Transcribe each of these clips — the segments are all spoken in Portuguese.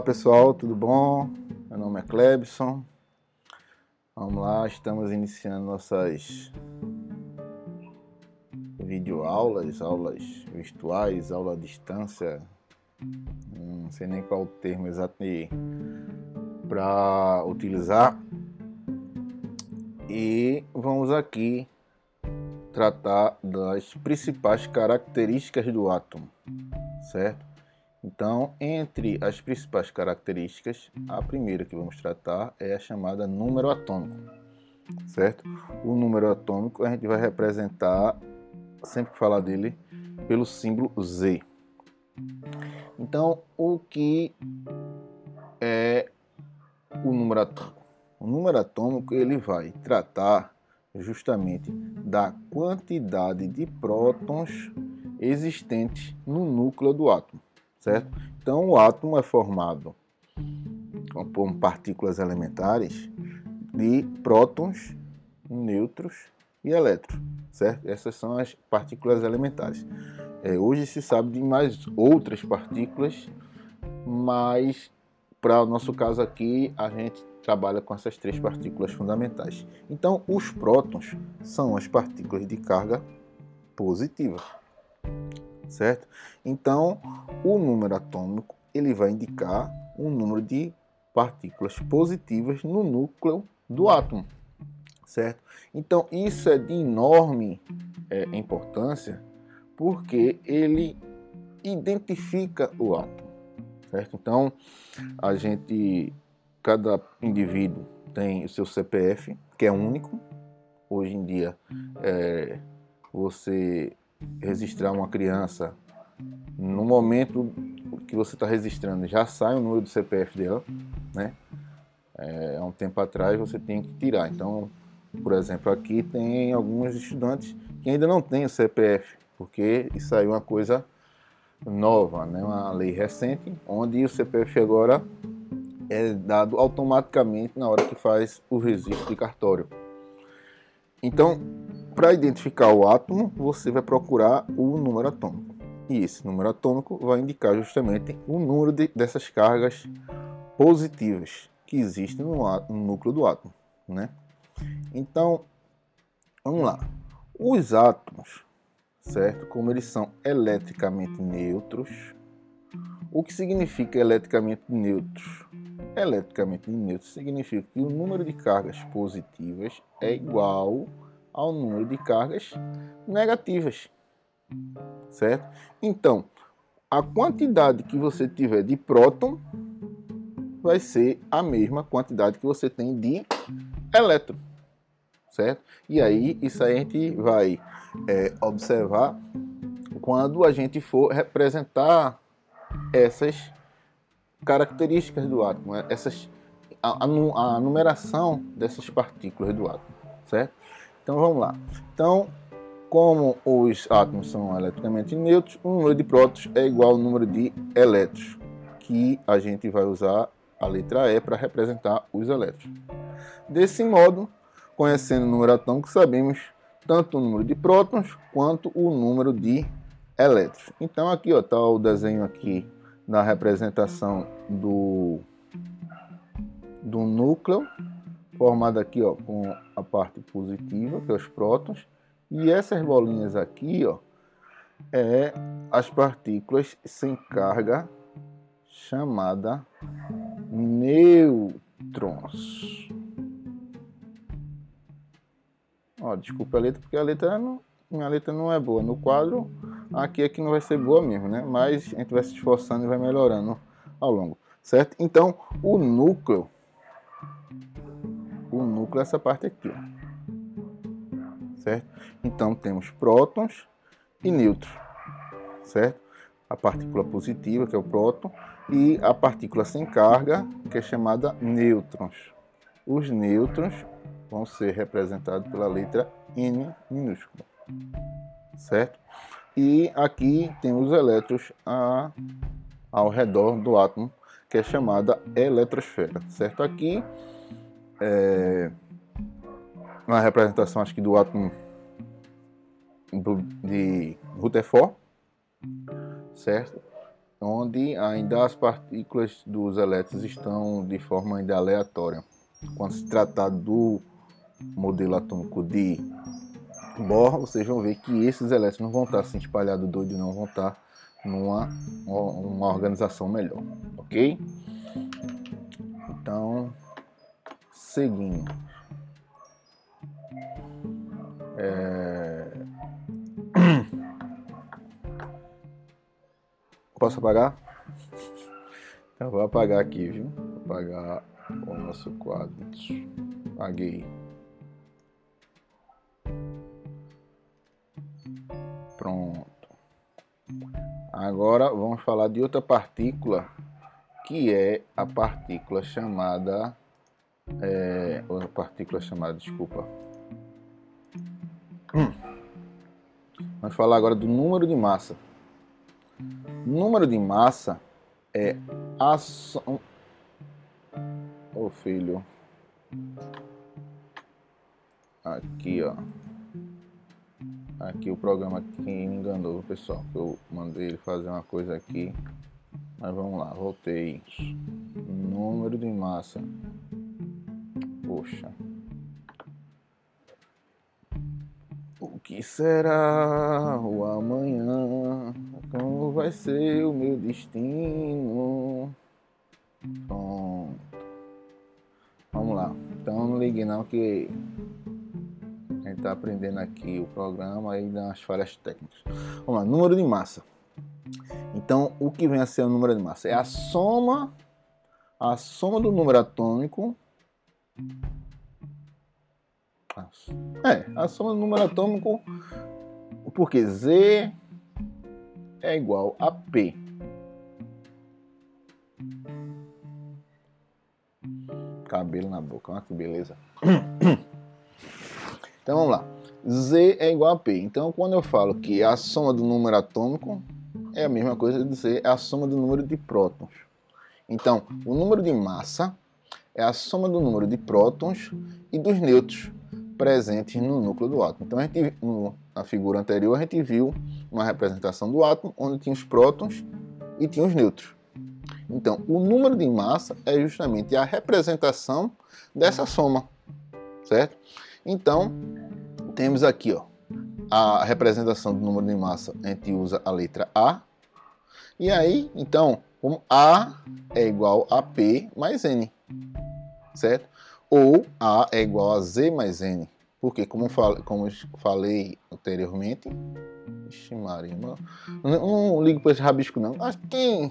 Olá pessoal, tudo bom? Meu nome é Clebson. Vamos lá, estamos iniciando nossas videoaulas, aulas virtuais, aula à distância. Não sei nem qual o termo exato para utilizar. E vamos aqui tratar das principais características do átomo, certo? Então, entre as principais características, a primeira que vamos tratar é a chamada número atômico, certo? O número atômico a gente vai representar, sempre que falar dele, pelo símbolo Z. Então, o que é o número atômico? O número atômico ele vai tratar justamente da quantidade de prótons existentes no núcleo do átomo certo? Então o átomo é formado por partículas elementares de prótons, nêutrons e elétrons, certo? Essas são as partículas elementares. É, hoje se sabe de mais outras partículas, mas para o nosso caso aqui a gente trabalha com essas três partículas fundamentais. Então, os prótons são as partículas de carga positiva certo? Então, o número atômico ele vai indicar um número de partículas positivas no núcleo do átomo, certo? Então, isso é de enorme é, importância porque ele identifica o átomo, certo? Então, a gente, cada indivíduo tem o seu CPF, que é único. Hoje em dia, é, você registrar uma criança, no momento que você está registrando, já sai o número do CPF dela, né? É, um tempo atrás você tem que tirar. Então, por exemplo, aqui tem alguns estudantes que ainda não têm o CPF, porque isso aí é uma coisa nova, né? uma lei recente, onde o CPF agora é dado automaticamente na hora que faz o registro de cartório. Então, para identificar o átomo, você vai procurar o número atômico. E esse número atômico vai indicar justamente o número de, dessas cargas positivas que existem no, no núcleo do átomo. Né? Então, vamos lá. Os átomos, certo? Como eles são eletricamente neutros, o que significa eletricamente neutros? Eletricamente neutro significa que o número de cargas positivas é igual ao número de cargas negativas. Certo? Então, a quantidade que você tiver de próton vai ser a mesma quantidade que você tem de elétron. Certo? E aí, isso aí a gente vai é, observar quando a gente for representar essas características do átomo, né? essas, a, a, a numeração dessas partículas do átomo, certo? Então vamos lá. Então, como os átomos são eletricamente neutros, o número de prótons é igual ao número de elétrons, que a gente vai usar a letra E para representar os elétrons. Desse modo, conhecendo o número atômico, sabemos tanto o número de prótons quanto o número de elétrons. Então aqui está o desenho aqui na representação do, do núcleo formada aqui ó, com a parte positiva, que é os prótons, e essas bolinhas aqui ó, é as partículas sem carga chamada nêutrons. Ó, desculpa a letra, porque a letra não, minha letra não é boa. No quadro, aqui é que não vai ser boa mesmo, né? Mas a gente vai se esforçando e vai melhorando ao longo, certo? Então, o núcleo núcleo essa parte aqui, certo? Então temos prótons e nêutrons, certo? A partícula positiva, que é o próton, e a partícula sem carga, que é chamada nêutrons. Os nêutrons vão ser representados pela letra N minúscula, certo? E aqui temos os elétrons a, ao redor do átomo, que é chamada eletrosfera, certo? Aqui é, uma representação, acho que do átomo de Rutherford, certo? onde ainda as partículas dos elétrons estão de forma ainda aleatória. Quando se tratar do modelo atômico de Bohr, vocês vão ver que esses elétrons não vão estar assim espalhados doido, não vão estar numa uma organização melhor, ok? Então, seguindo. É... Posso apagar? Então vou apagar aqui, viu? Vou apagar o nosso quadro. Apaguei. Pronto. Agora vamos falar de outra partícula, que é a partícula chamada. É, outra partícula chamada, desculpa. Hum. Vamos falar agora do número de massa. Número de massa é a. Ô oh, filho. Aqui, ó. Aqui o programa que me enganou, pessoal. Que eu mandei ele fazer uma coisa aqui. Mas vamos lá, voltei. Número de massa. Poxa. O que será o amanhã? Como vai ser o meu destino? Pronto. Vamos lá. Então não ligue não que a gente está aprendendo aqui o programa e dá umas falhas técnicas. Vamos lá, número de massa. Então, o que vem a ser o número de massa? É a soma, a soma do número atômico. É, a soma do número atômico, porque Z é igual a P. Cabelo na boca, olha que beleza. Então vamos lá. Z é igual a P. Então quando eu falo que a soma do número atômico é a mesma coisa de dizer a soma do número de prótons. Então, o número de massa é a soma do número de prótons e dos nêutrons presentes no núcleo do átomo. Então, a gente, na figura anterior, a gente viu uma representação do átomo onde tinha os prótons e tinha os nêutrons. Então, o número de massa é justamente a representação dessa soma, certo? Então, temos aqui ó, a representação do número de massa, a gente usa a letra A. E aí, então, como A é igual a P mais N, certo? Ou A é igual a Z mais N. Porque, como, fal como falei anteriormente, Ixi, Maria, não, não ligo para esse rabisco não. Mas quem,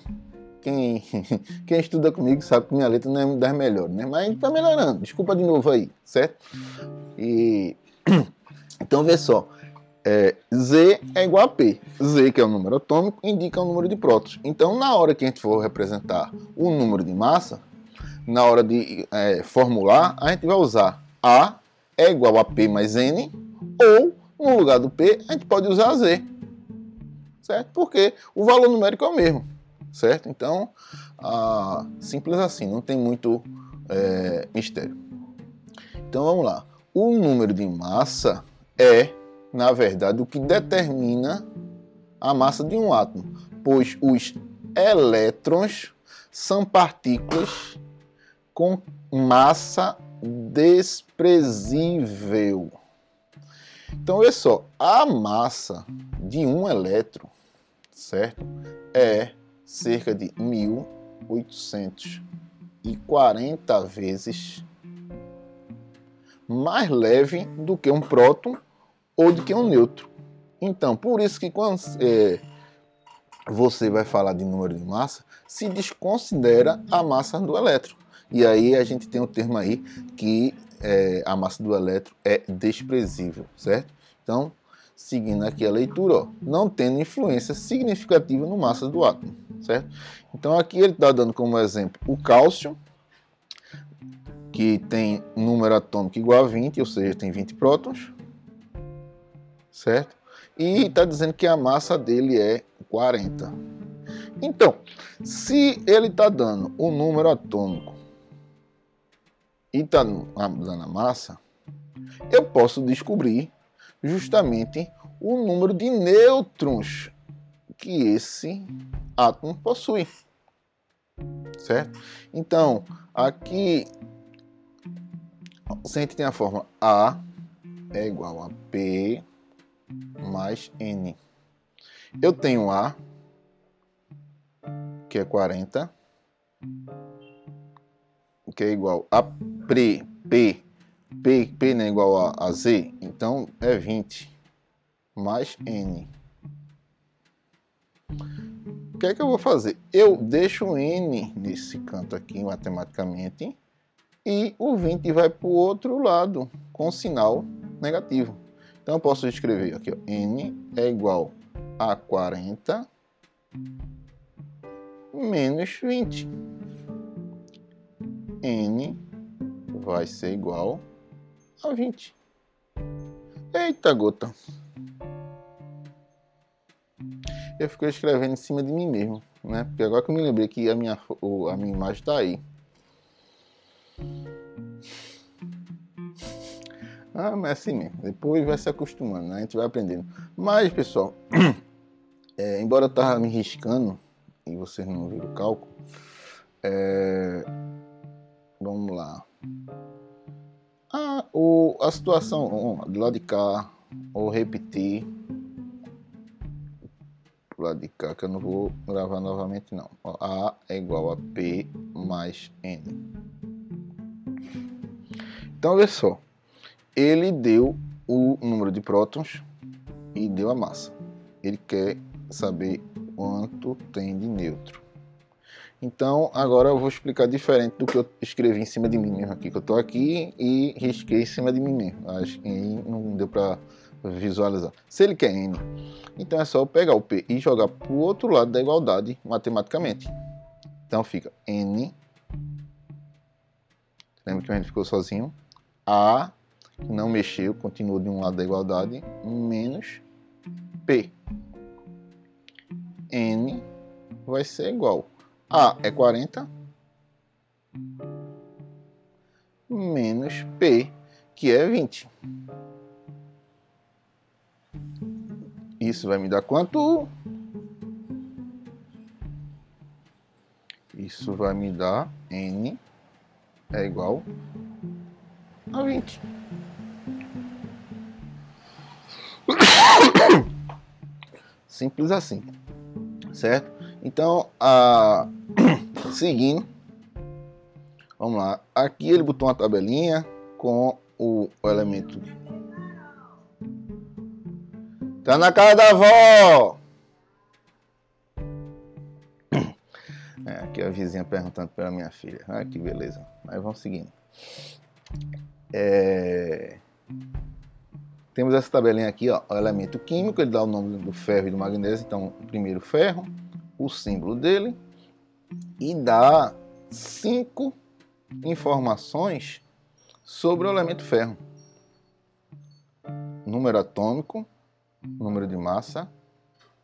quem, quem estuda comigo sabe que minha letra não é das melhores, né? Mas está melhorando. Desculpa de novo aí, certo? E então vê só, é, Z é igual a P. Z, que é o número atômico, indica o número de prótons. Então, na hora que a gente for representar o número de massa, na hora de é, formular, a gente vai usar A é igual a P mais N, ou no lugar do P, a gente pode usar Z. Certo? Porque o valor numérico é o mesmo. Certo? Então, ah, simples assim, não tem muito é, mistério. Então vamos lá. O número de massa é, na verdade, o que determina a massa de um átomo, pois os elétrons são partículas com massa desprezível. Então, olha só, a massa de um elétron, certo? É cerca de 1840 vezes mais leve do que um próton ou do que um neutro. Então, por isso que quando é, você vai falar de número de massa, se desconsidera a massa do elétron. E aí a gente tem o um termo aí que é, a massa do elétron é desprezível, certo? Então, seguindo aqui a leitura, ó, não tendo influência significativa no massa do átomo, certo? Então aqui ele está dando como exemplo o cálcio, que tem número atômico igual a 20, ou seja, tem 20 prótons, certo? E está dizendo que a massa dele é 40. Então, se ele está dando o número atômico e está dando a massa, eu posso descobrir justamente o número de nêutrons que esse átomo possui. Certo? Então, aqui, se a gente tem a forma A é igual a P mais N. Eu tenho A, que é 40, que é igual a P, P, P, P não é igual a, a Z, então é 20 mais N. O que é que eu vou fazer? Eu deixo N nesse canto aqui, matematicamente, e o 20 vai para o outro lado, com sinal negativo. Então eu posso escrever aqui, ó, N é igual a 40 menos 20. N vai ser igual a 20. Eita gota! Eu fiquei escrevendo em cima de mim mesmo, né? Porque agora que eu me lembrei que a minha, a minha imagem está aí. Ah, mas é assim mesmo. Depois vai se acostumando, né? A gente vai aprendendo. Mas, pessoal, é, embora eu tava me riscando e vocês não viram o cálculo, é, vamos lá. Ah, o, a situação do lado de cá, ou repetir pro lado de cá, que eu não vou gravar novamente não. A é igual a P mais N. Então, olha só ele deu o número de prótons e deu a massa. Ele quer saber quanto tem de nêutron. Então, agora eu vou explicar diferente do que eu escrevi em cima de mim mesmo aqui, que eu estou aqui e risquei em cima de mim mesmo. Acho que não deu para visualizar. Se ele quer N, então é só eu pegar o P e jogar para o outro lado da igualdade matematicamente. Então fica N, lembra que a gente ficou sozinho, A não mexeu, continua de um lado da igualdade, menos P. N vai ser igual. A é 40 menos P, que é 20. Isso vai me dar quanto? Isso vai me dar N é igual a 20. Simples assim, certo? Então, a... seguindo, vamos lá. Aqui ele botou uma tabelinha com o, elemento. Tá na casa da avó! É, aqui a vizinha perguntando pela minha filha. Ah, que beleza. Mas vamos seguindo. É... Temos essa tabelinha aqui, ó, o elemento químico, ele dá o nome do ferro e do magnésio, então primeiro ferro, o símbolo dele, e dá cinco informações sobre o elemento ferro. Número atômico, número de massa,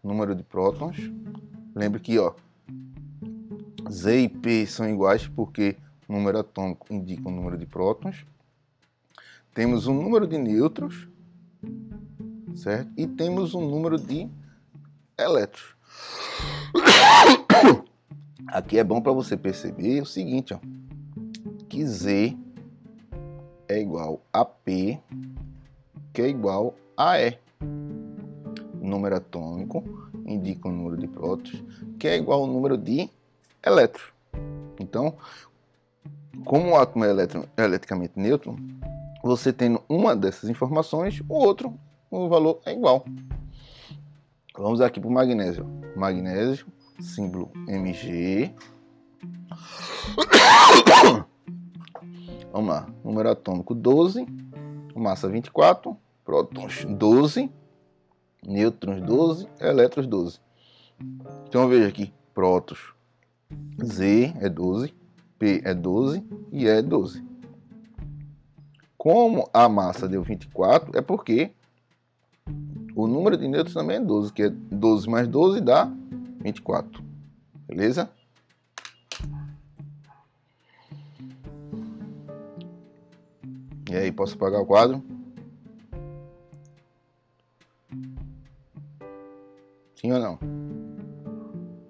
número de prótons. Lembre que ó, Z e P são iguais porque o número atômico indica o número de prótons. Temos o número de nêutrons, certo? E temos um número de elétrons. Aqui é bom para você perceber o seguinte, ó, que Z é igual a P, que é igual a E. número atômico indica o número de prótons, que é igual ao número de elétrons. Então, como o átomo é eletricamente neutro, você tendo uma dessas informações, o outro, o valor é igual. Vamos aqui para o magnésio. Magnésio, símbolo Mg. Vamos lá, número atômico 12, massa 24, prótons 12, nêutrons 12, elétrons 12. Então veja aqui, prótons Z é 12, P é 12 e E é 12. Como a massa deu 24, é porque o número de nêutrons também é 12, que é 12 mais 12 dá 24. Beleza? E aí, posso apagar o quadro? Sim ou não?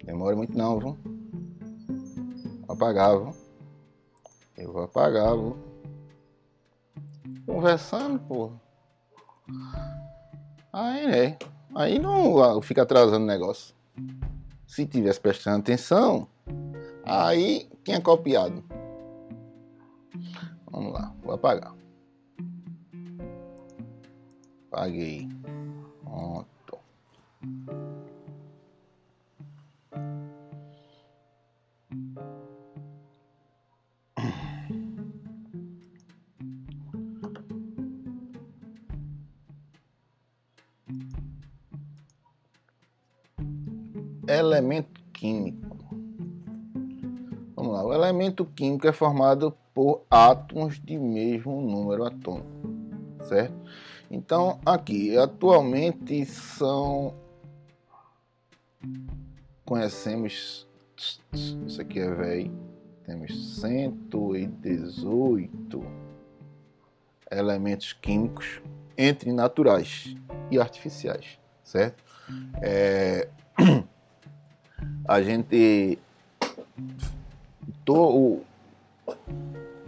Demora muito não, viu? Apagar, viu? Eu vou apagar, viu? Conversando, pô. Aí, né? Aí não fica atrasando o negócio. Se tivesse prestando atenção, aí tinha copiado. Vamos lá, vou apagar. Apaguei. Elemento químico é formado por átomos de mesmo número atômico, certo? Então, aqui, atualmente são. Conhecemos. Isso aqui é velho. Temos 118 elementos químicos entre naturais e artificiais, certo? É, a gente. To,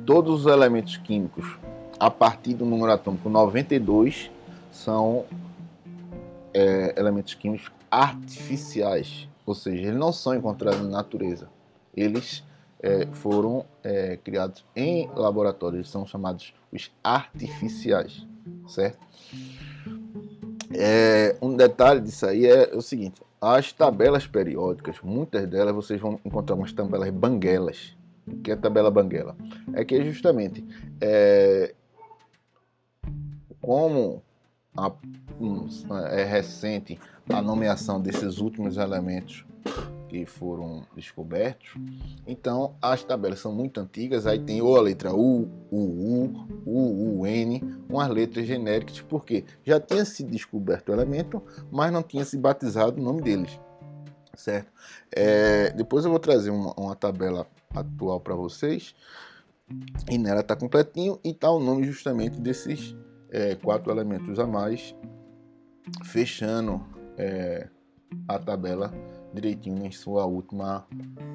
todos os elementos químicos a partir do número atômico 92 são é, elementos químicos artificiais, ou seja, eles não são encontrados na natureza. Eles é, foram é, criados em laboratórios, são chamados os artificiais, certo? É, um detalhe disso aí é o seguinte: as tabelas periódicas, muitas delas vocês vão encontrar umas tabelas banguelas. O que é tabela banguela? É que justamente é, como a, é recente a nomeação desses últimos elementos que foram descobertos, então as tabelas são muito antigas, aí tem ou a letra U, U, U, U, N, umas letras genéricas, porque já tinha sido descoberto o elemento, mas não tinha se batizado o nome deles, certo? É, depois eu vou trazer uma, uma tabela atual para vocês, e nela está completinho e está o nome justamente desses é, quatro elementos a mais, fechando é, a tabela direitinho em sua última,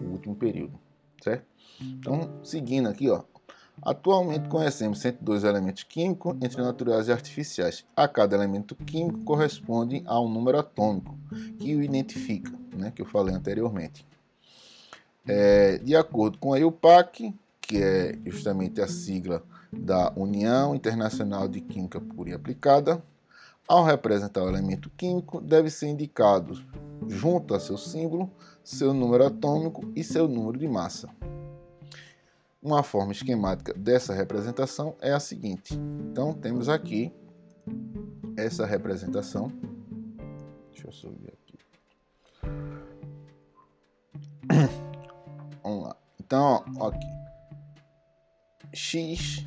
último período, certo? Então, seguindo aqui, ó, Atualmente conhecemos 102 elementos químicos entre naturais e artificiais. A cada elemento químico corresponde a um número atômico que o identifica, né, que eu falei anteriormente. É, de acordo com a IUPAC, que é justamente a sigla da União Internacional de Química Pura e Aplicada, ao representar o elemento químico, deve ser indicado, junto a seu símbolo, seu número atômico e seu número de massa. Uma forma esquemática dessa representação é a seguinte. Então, temos aqui essa representação. Deixa eu subir aqui. Vamos lá. Então, ó, aqui. X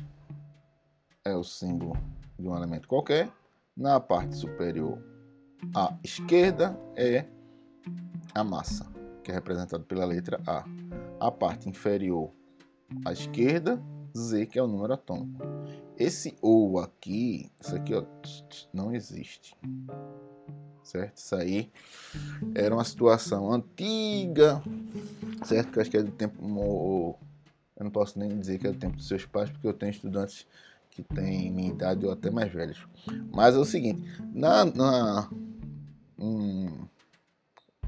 é o símbolo de um elemento qualquer. Na parte superior à esquerda é a massa, que é representada pela letra A. A parte inferior à esquerda, Z, que é o número atômico. Esse O aqui, isso aqui ó, não existe. Certo? Isso aí era uma situação antiga, certo? Que acho que é do tempo. Eu não posso nem dizer que é do tempo dos seus pais, porque eu tenho estudantes que têm minha idade ou até mais velhos. Mas é o seguinte, na, na um,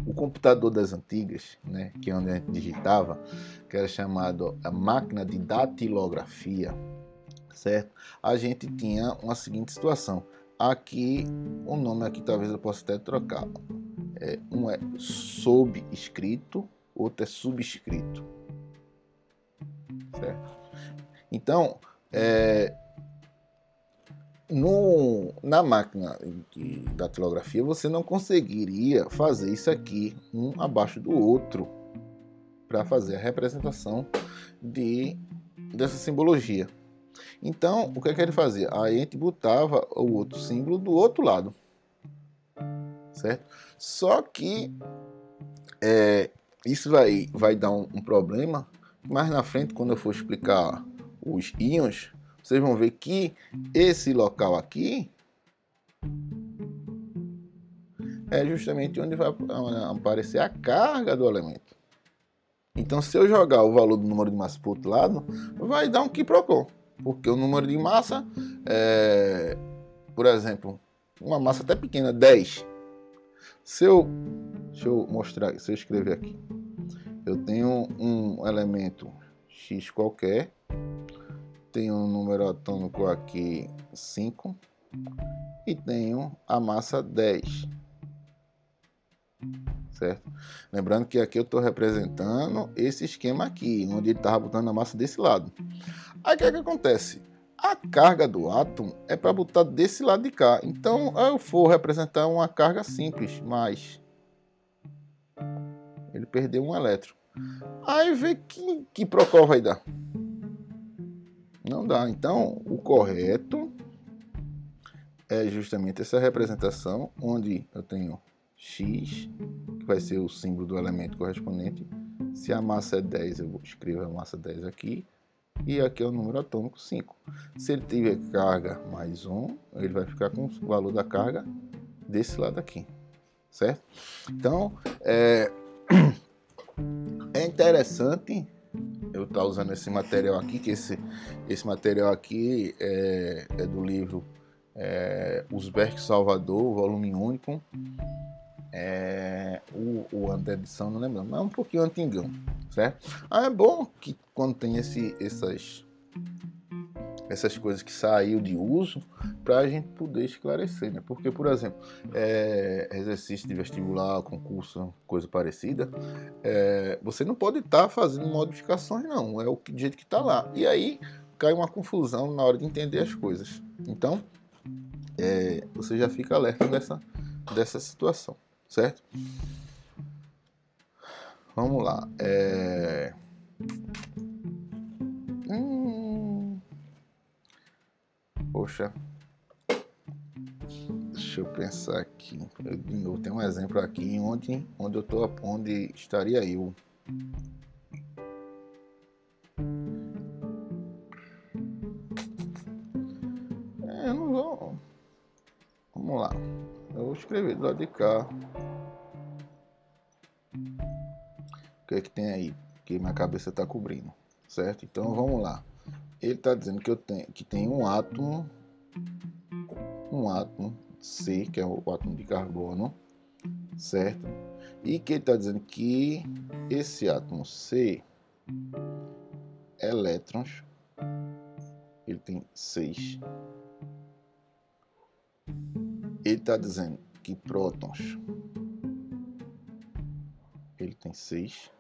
o computador das antigas, né, que é onde a gente digitava, que era chamado a máquina de datilografia, certo? A gente tinha uma seguinte situação. Aqui, o nome aqui talvez eu possa até trocar. É, um é subscrito, outro é subscrito. Certo? Então, é, no, na máquina de datilografia você não conseguiria fazer isso aqui um abaixo do outro para fazer a representação de, dessa simbologia. Então, o que, é que ele fazia? Aí a gente botava o outro símbolo do outro lado, certo? Só que é, isso vai, vai dar um, um problema mais na frente, quando eu for explicar os íons, vocês vão ver que esse local aqui é justamente onde vai aparecer a carga do elemento. Então, se eu jogar o valor do número de massa para o outro lado, vai dar um quiprocó. Porque o número de massa, é, por exemplo, uma massa até pequena, 10. Se eu, deixa eu mostrar, se eu escrever aqui, eu tenho um elemento x qualquer, tenho um número atômico aqui 5 e tenho a massa 10 certo? Lembrando que aqui eu estou representando esse esquema aqui, onde ele estava botando a massa desse lado. Aí o que, é que acontece? A carga do átomo é para botar desse lado de cá. Então eu vou representar uma carga simples, mas ele perdeu um elétron. Aí vê que, que procol vai dar. Não dá. Então o correto é justamente essa representação onde eu tenho x, que vai ser o símbolo do elemento correspondente. Se a massa é 10, eu escrevo a massa 10 aqui. E aqui é o número atômico 5. Se ele tiver carga mais 1, ele vai ficar com o valor da carga desse lado aqui. Certo? Então, é, é interessante eu estar usando esse material aqui, que esse, esse material aqui é, é do livro é, Uzbek Salvador, volume único. É, o, o edição, não lembro, mas é um pouquinho antigão, certo? Ah, é bom que quando tem esse, essas, essas coisas que saiu de uso, para a gente poder esclarecer, né? Porque, por exemplo, é, exercício de vestibular, concurso, coisa parecida, é, você não pode estar tá fazendo modificações, não, é o que, jeito que está lá. E aí cai uma confusão na hora de entender as coisas. Então, é, você já fica alerta dessa, dessa situação certo? Vamos lá. É... Poxa. Deixa eu pensar aqui. Eu, de novo, tem um exemplo aqui onde, onde eu tô, onde estaria eu. É, eu não vou. Vamos lá. Eu vou escrever do lado de cá. O que é que tem aí? Que minha cabeça está cobrindo, certo? Então vamos lá. Ele está dizendo que eu tenho que tem um átomo, um átomo C, que é o átomo de carbono, certo? E que ele está dizendo que esse átomo C, elétrons, ele tem seis ele está dizendo que prótons ele tem 6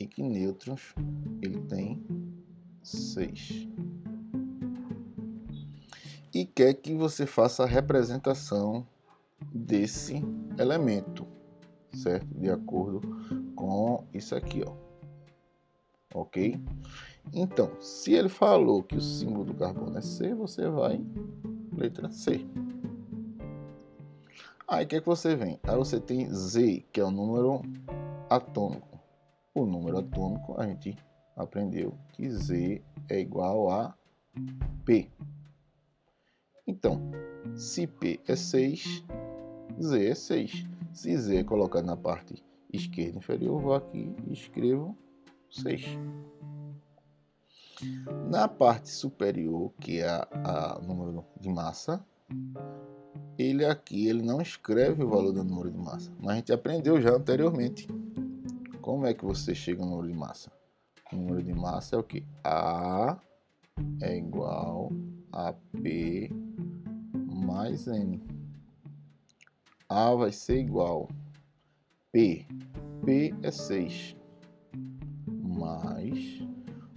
e que nêutrons ele tem 6. E quer que você faça a representação desse elemento, certo? De acordo com isso aqui, ó. Ok? Então, se ele falou que o símbolo do carbono é C, você vai letra C. Aí o que, é que você vem? Aí você tem Z, que é o número atômico. O número atômico a gente aprendeu que Z é igual a P. Então, se P é 6, Z é 6. Se Z é colocado na parte esquerda inferior, vou aqui e escrevo 6. Na parte superior, que é o número de massa, ele aqui ele não escreve o valor do número de massa, mas a gente aprendeu já anteriormente. Como é que você chega no número de massa? O número de massa é o que? A é igual a P mais N. A vai ser igual P. P é 6 mais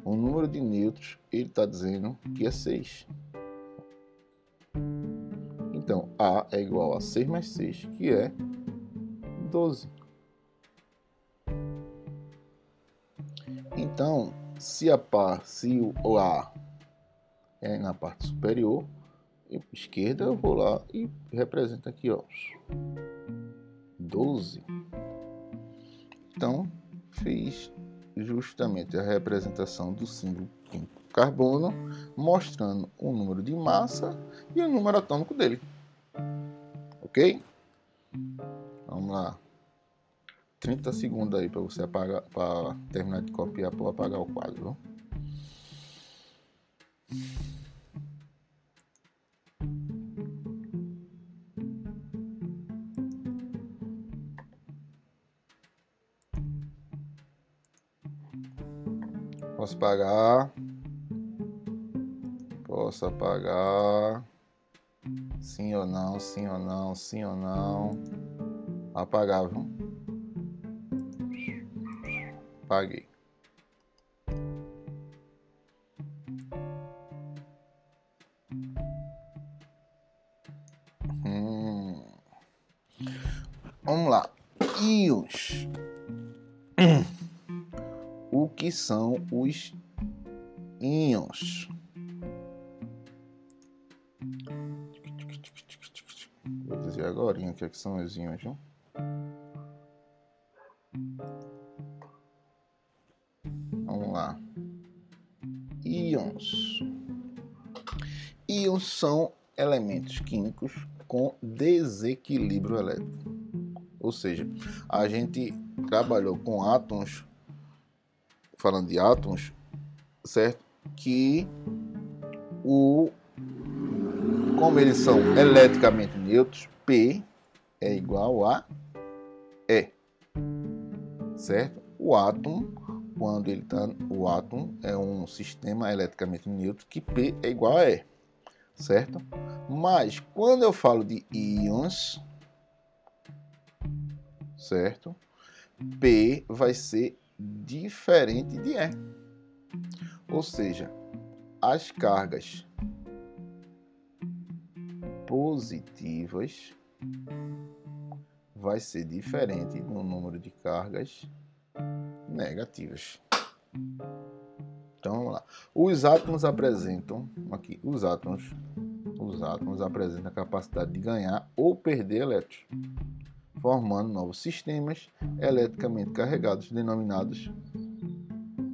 o número de nêutrons, ele está dizendo que é 6. Então, A é igual a 6 mais 6, que é 12. Então, se a par, se o A é na parte superior, esquerda, eu vou lá e represento aqui, ó, 12. Então, fiz justamente a representação do símbolo carbono, mostrando o número de massa e o número atômico dele ok? Vamos lá. 30 segundos aí para você apagar, para terminar de copiar para apagar o quadro. Posso apagar. Posso apagar. Sim ou não, sim ou não, sim ou não. Apagar, viu? Apaguei. Hum. Vamos lá. Íons. O que são os íons? Vou dizer agora o que, é que são os íons. Viu? Íons. Íons são elementos químicos com desequilíbrio elétrico. Ou seja, a gente trabalhou com átomos, falando de átomos, certo? Que o como eles são eletricamente neutros, P é igual a E. Certo? O átomo, quando ele está. O átomo é um sistema eletricamente neutro que P é igual a E. Certo? Mas quando eu falo de íons, certo? P vai ser diferente de E. Ou seja, as cargas positivas vai ser diferente no número de cargas negativas. Então vamos lá. Os átomos apresentam aqui, os átomos, os átomos apresentam a capacidade de ganhar ou perder elétrons, formando novos sistemas eletricamente carregados denominados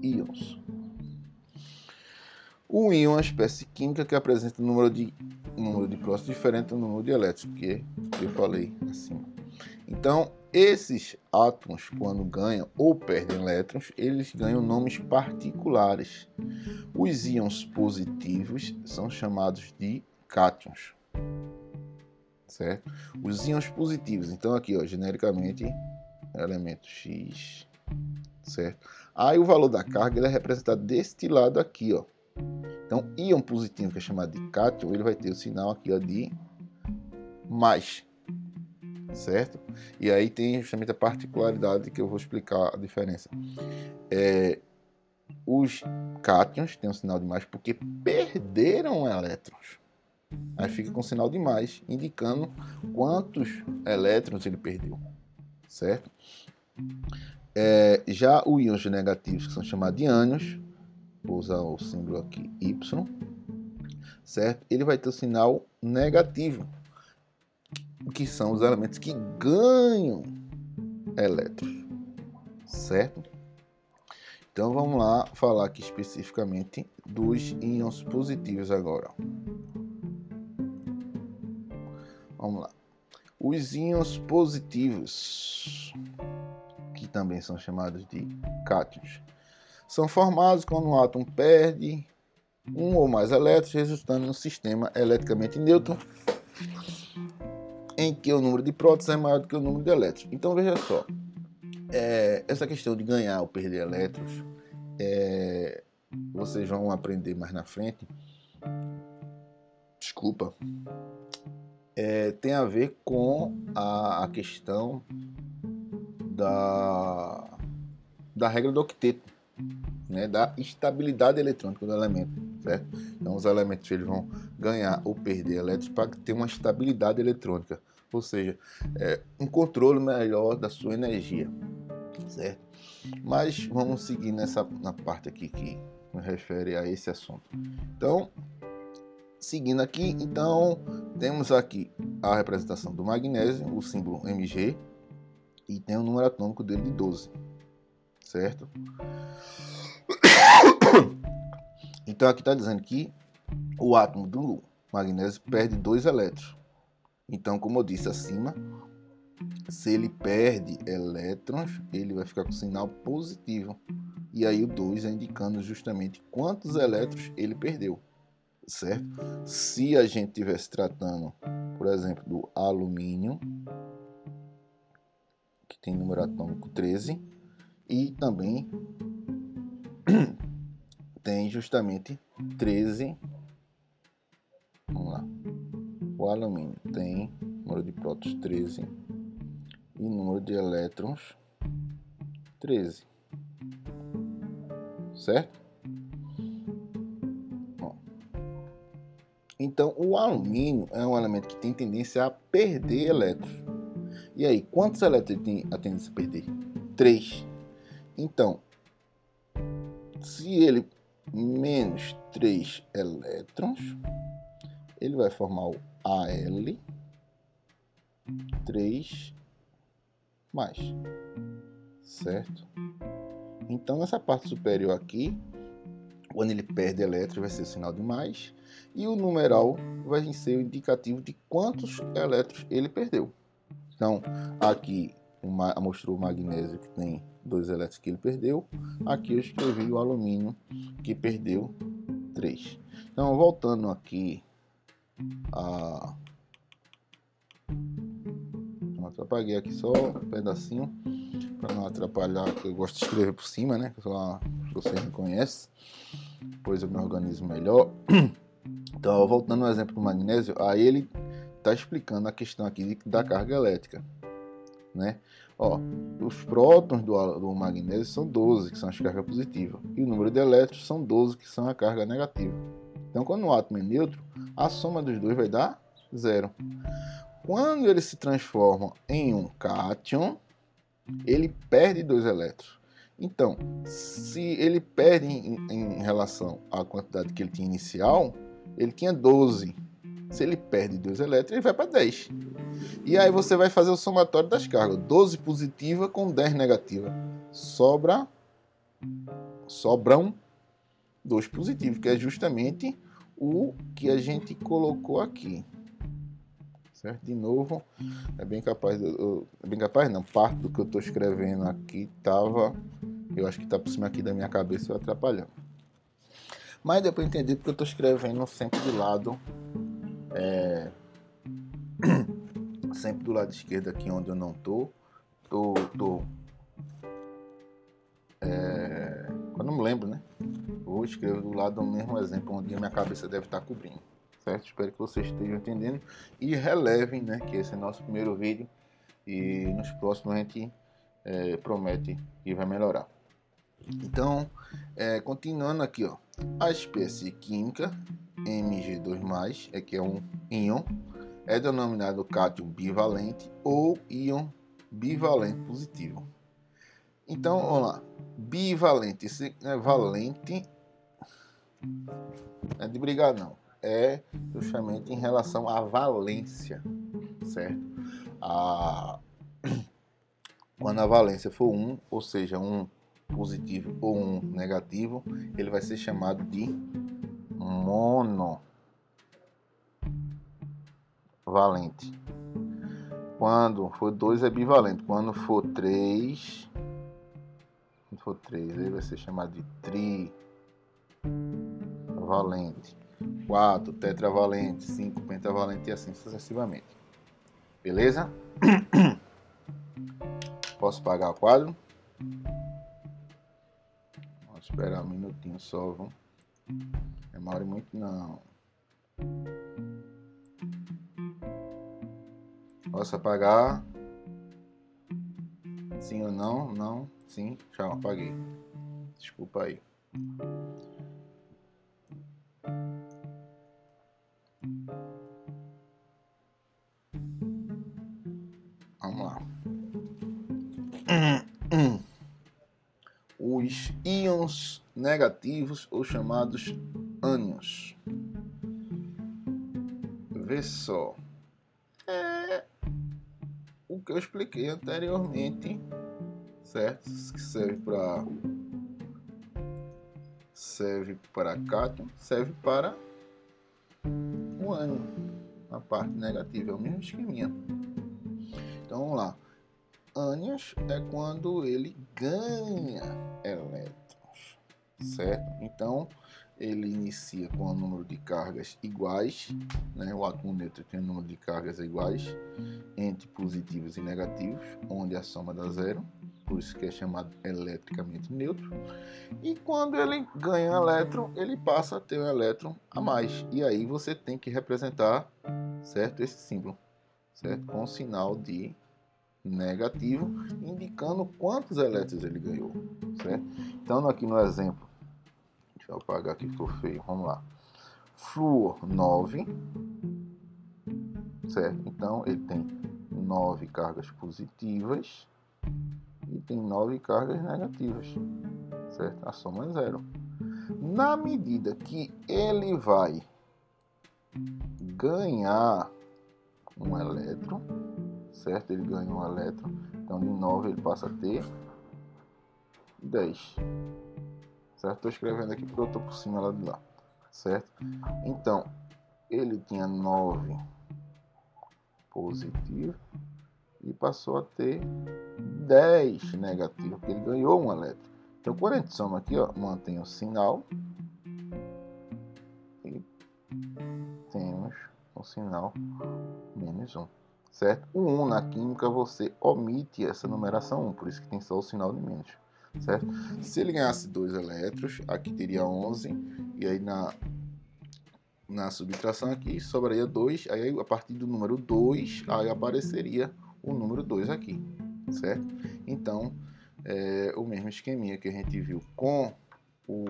íons. O íon é uma espécie química que apresenta número de número de prótons diferente do número de elétrons, que eu falei acima. Então, esses átomos, quando ganham ou perdem elétrons, eles ganham nomes particulares. Os íons positivos são chamados de cátions. Certo? Os íons positivos, então aqui, ó, genericamente, elemento X, certo? Aí o valor da carga ele é representado deste lado aqui, ó. Então, íon positivo, que é chamado de cátion, ele vai ter o sinal aqui ó, de mais, certo? E aí tem justamente a particularidade que eu vou explicar a diferença. É, os cátions têm um sinal de mais porque perderam elétrons. Aí fica com sinal de mais, indicando quantos elétrons ele perdeu, certo? É, já os íons negativos, que são chamados de ânions, vou usar o símbolo aqui Y, certo? Ele vai ter o sinal negativo, que são os elementos que ganham elétrons, certo? Então vamos lá falar aqui especificamente dos íons positivos agora. Vamos lá. Os íons positivos, que também são chamados de cátions, são formados quando um átomo perde um ou mais elétrons, resultando no sistema eletricamente neutro, em que o número de prótons é maior do que o número de elétrons. Então veja só, é, essa questão de ganhar ou perder elétrons, é, vocês vão aprender mais na frente. Desculpa. É, tem a ver com a, a questão da, da regra do octeto né, da estabilidade eletrônica do elemento, certo? Então os elementos eles vão ganhar ou perder elétrons para ter uma estabilidade eletrônica, ou seja, é, um controle melhor da sua energia, certo? Mas vamos seguir nessa na parte aqui que me refere a esse assunto. Então, seguindo aqui, então temos aqui a representação do magnésio, o símbolo Mg, e tem o número atômico dele de 12, certo? Então aqui está dizendo que o átomo do magnésio perde dois elétrons. Então, como eu disse acima, Se ele perde elétrons, ele vai ficar com sinal positivo. E aí o 2 é indicando justamente quantos elétrons ele perdeu, certo? Se a gente estivesse tratando, por exemplo, do alumínio, que tem número atômico 13, e também tem justamente 13. O alumínio tem número de prótons 13 e número de elétrons 13. Certo? Bom. Então, o alumínio é um elemento que tem tendência a perder elétrons. E aí, quantos elétrons ele tem a tendência a perder? 3. Então, se ele menos 3 elétrons, ele vai formar o Al 3 mais, certo? Então, nessa parte superior aqui, quando ele perde elétrons, vai ser o sinal de mais, e o numeral vai ser o indicativo de quantos elétrons ele perdeu. Então, aqui mostrou o magnésio que tem dois elétrons que ele perdeu. Aqui eu escrevi o alumínio que perdeu três. Então, voltando aqui a apaguei aqui só um pedacinho para não atrapalhar, que eu gosto de escrever por cima, né? Que só vocês me conhecem. Depois eu me organizo melhor. Então, voltando ao exemplo do magnésio, aí ele está explicando a questão aqui da carga elétrica né? Ó, os prótons do, do magnésio são 12, que são as cargas positivas, e o número de elétrons são 12, que são a carga negativa. Então, quando o átomo é neutro, a soma dos dois vai dar zero. Quando ele se transforma em um cátion, ele perde dois elétrons. Então, se ele perde em, em relação à quantidade que ele tinha inicial, ele tinha 12. Se ele perde dois elétrons, ele vai para 10. E aí você vai fazer o somatório das cargas. 12 positiva com 10 negativa. Sobra sobram 2 positivos, que é justamente o que a gente colocou aqui. Certo? De novo, é bem capaz, é bem capaz não, parte do que eu estou escrevendo aqui estava, eu acho que está por cima aqui da minha cabeça atrapalhando. Mas depois entendi porque eu estou escrevendo sempre do lado é, sempre do lado esquerdo aqui onde eu não tô. Tô. tô é, eu não me lembro, né? Vou escrever do lado do mesmo exemplo onde a minha cabeça deve estar cobrindo. Certo? Espero que vocês estejam entendendo e relevem, né? Que esse é nosso primeiro vídeo e nos próximos a gente é, promete que vai melhorar. Então, é, continuando aqui, ó, a espécie química Mg2+, é que é um íon, é denominado cátion bivalente ou íon bivalente positivo. Então, vamos lá. Bivalente, esse é valente, é de brigar não, é justamente em relação à valência, certo? A... Quando a valência for 1, ou seja, um positivo ou um negativo, ele vai ser chamado de mono valente. Quando for 2 é bivalente. Quando for 3, quando for 3, ele vai ser chamado de trivalente. 4 tetravalente, 5 pentavalente e assim sucessivamente. Beleza? Posso pagar o quadro? Vamos esperar um minutinho só, vamos. Demore muito não. Posso apagar? Sim ou não? Não. Sim. Já apaguei. Desculpa aí. Vamos lá. Os íons negativos, ou chamados ânions. Vê só que eu expliquei anteriormente, certo? Que serve para serve para cátion, serve para o ânion, a parte negativa, é o mesmo esqueminha. Então vamos lá. Ânions é quando ele ganha elétrons, certo? Então ele inicia com o número de cargas iguais, né? o átomo neutro tem um número de cargas iguais entre positivos e negativos, onde a soma dá zero, por isso que é chamado eletricamente neutro. E quando ele ganha um elétron, ele passa a ter um elétron a mais. E aí você tem que representar, certo, esse símbolo, certo, com o sinal de negativo, indicando quantos elétrons ele ganhou, certo? Então aqui no exemplo Deixa eu apagar aqui, ficou feio. Vamos lá. Flúor 9. Certo? Então, ele tem 9 cargas positivas e tem 9 cargas negativas. Certo? A soma é zero. Na medida que ele vai ganhar um elétron, certo? Ele ganha um elétron, então de 9 ele passa a ter 10 certo? Estou escrevendo aqui porque eu estou por cima lá de lá, certo? Então, ele tinha 9 positivo e passou a ter 10 negativo, porque ele ganhou um elétron. Então, quando a gente soma aqui, ó, mantém o sinal e temos o sinal menos 1, certo? O 1 na química você omite essa numeração 1, por isso que tem só o sinal de menos certo? Se ele ganhasse dois elétrons, aqui teria 11, e aí na, na subtração aqui sobraria 2, aí a partir do número 2, aí apareceria o número 2 aqui, certo? Então, é, o mesmo esqueminha que a gente viu com o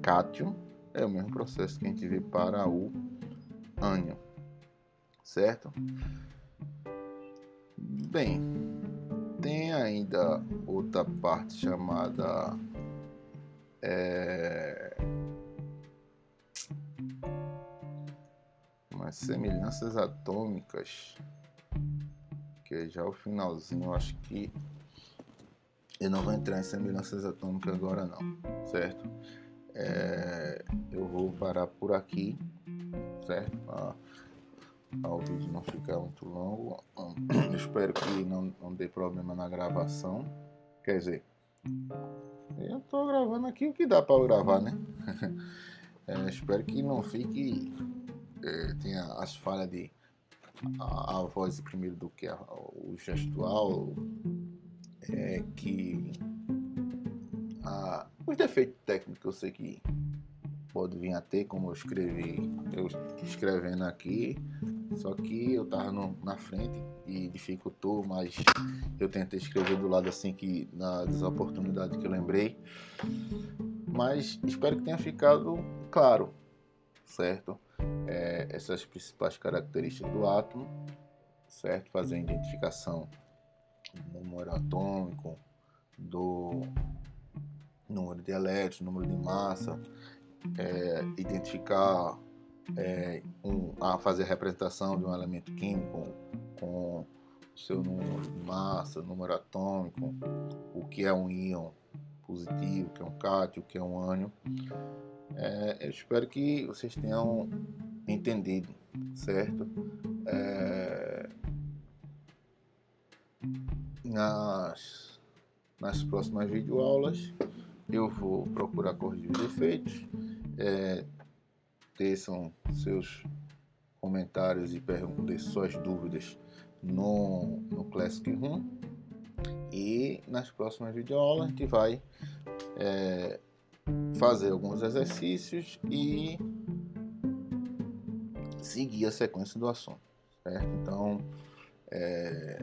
cátion, é o mesmo processo que a gente vê para o ânion, certo? Bem, tem ainda outra parte chamada é, umas semelhanças atômicas que é já o finalzinho eu acho que eu não vou entrar em semelhanças atômicas agora não certo? É, eu vou parar por aqui certo? Ah, ao vídeo não ficar muito longo. espero que não, não dê problema na gravação. Quer dizer, eu estou gravando aqui o que dá para gravar, né? é, espero que não fique. É, tenha as falhas de. A, a, voz primeiro do que a, o gestual. É, que. A, os defeitos técnicos eu sei que pode vir a ter, como eu escrevi, eu escrevendo aqui, só que eu tava no, na frente e dificultou, mas eu tentei escrever do lado assim que nas oportunidades que eu lembrei. Mas espero que tenha ficado claro, certo? É, essas principais características do átomo, certo? Fazer a identificação do número atômico, do número de elétrons, número de massa, é, identificar, é, um, a fazer a representação de um elemento químico com seu número de massa, número atômico, o que é um íon positivo, o que é um cátion, o que é um ânion. É, eu espero que vocês tenham entendido, certo? É, nas, nas próximas videoaulas eu vou procurar corrigir os defeitos é, teçam seus comentários e perguntas, suas dúvidas no, no Classic Room. E nas próximas videoaulas a gente vai é, fazer alguns exercícios e seguir a sequência do assunto. Certo? Então, é,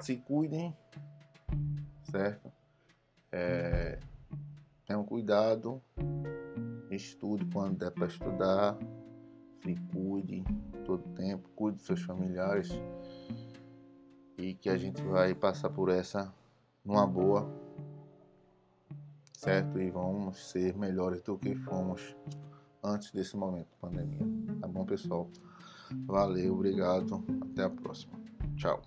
se cuidem, certo? É, Tenham cuidado, estude quando der para estudar, se cuide todo tempo, cuide dos seus familiares e que a gente vai passar por essa numa boa, certo? E vamos ser melhores do que fomos antes desse momento de pandemia. Tá bom, pessoal? Valeu, obrigado, até a próxima. Tchau.